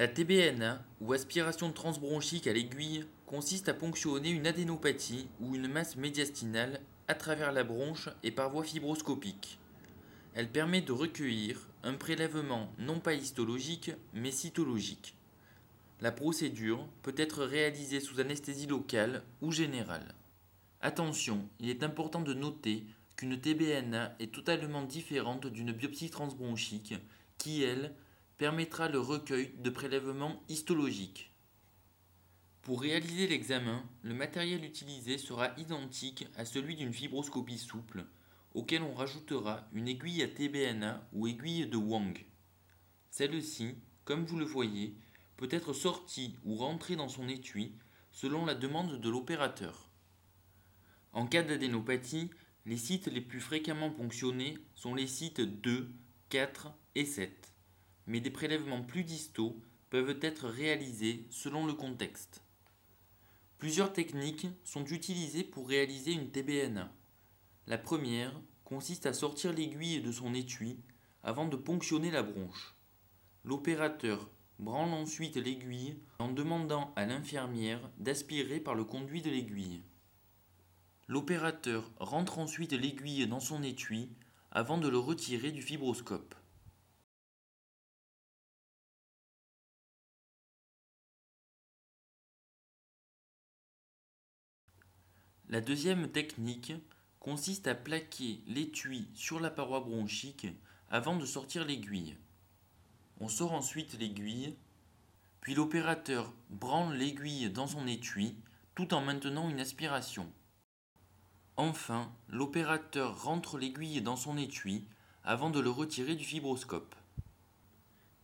La TBNA, ou aspiration transbronchique à l'aiguille, consiste à ponctionner une adénopathie ou une masse médiastinale à travers la bronche et par voie fibroscopique. Elle permet de recueillir un prélèvement non pas histologique mais cytologique. La procédure peut être réalisée sous anesthésie locale ou générale. Attention, il est important de noter qu'une TBNA est totalement différente d'une biopsie transbronchique qui, elle, permettra le recueil de prélèvements histologiques. Pour réaliser l'examen, le matériel utilisé sera identique à celui d'une fibroscopie souple, auquel on rajoutera une aiguille à TBNA ou aiguille de Wang. Celle-ci, comme vous le voyez, peut être sortie ou rentrée dans son étui selon la demande de l'opérateur. En cas d'adénopathie, les sites les plus fréquemment ponctionnés sont les sites 2, 4 et 7, mais des prélèvements plus distaux peuvent être réalisés selon le contexte. Plusieurs techniques sont utilisées pour réaliser une TBNA. La première consiste à sortir l'aiguille de son étui avant de ponctionner la bronche. L'opérateur branle ensuite l'aiguille en demandant à l'infirmière d'aspirer par le conduit de l'aiguille. L'opérateur rentre ensuite l'aiguille dans son étui avant de le retirer du fibroscope. La deuxième technique consiste à plaquer l'étui sur la paroi bronchique avant de sortir l'aiguille. On sort ensuite l'aiguille, puis l'opérateur branle l'aiguille dans son étui tout en maintenant une aspiration. Enfin, l'opérateur rentre l'aiguille dans son étui avant de le retirer du fibroscope.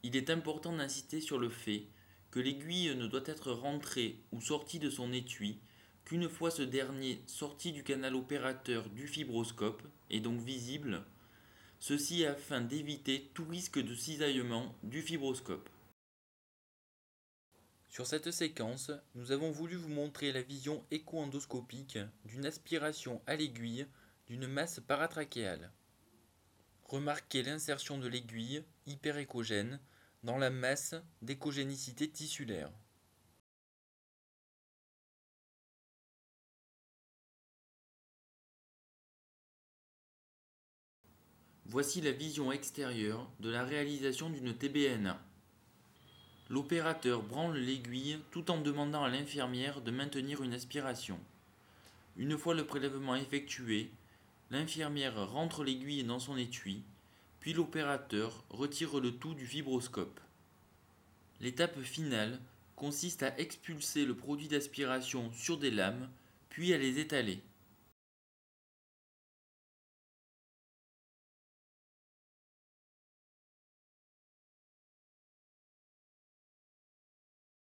Il est important d'insister sur le fait que l'aiguille ne doit être rentrée ou sortie de son étui qu'une fois ce dernier sorti du canal opérateur du fibroscope et donc visible, ceci afin d'éviter tout risque de cisaillement du fibroscope. Sur cette séquence, nous avons voulu vous montrer la vision écho-endoscopique d'une aspiration à l'aiguille d'une masse paratrachéale. Remarquez l'insertion de l'aiguille hyperéchogène dans la masse d'échogénicité tissulaire. Voici la vision extérieure de la réalisation d'une TBNA. L'opérateur branle l'aiguille tout en demandant à l'infirmière de maintenir une aspiration. Une fois le prélèvement effectué, l'infirmière rentre l'aiguille dans son étui, puis l'opérateur retire le tout du fibroscope. L'étape finale consiste à expulser le produit d'aspiration sur des lames, puis à les étaler.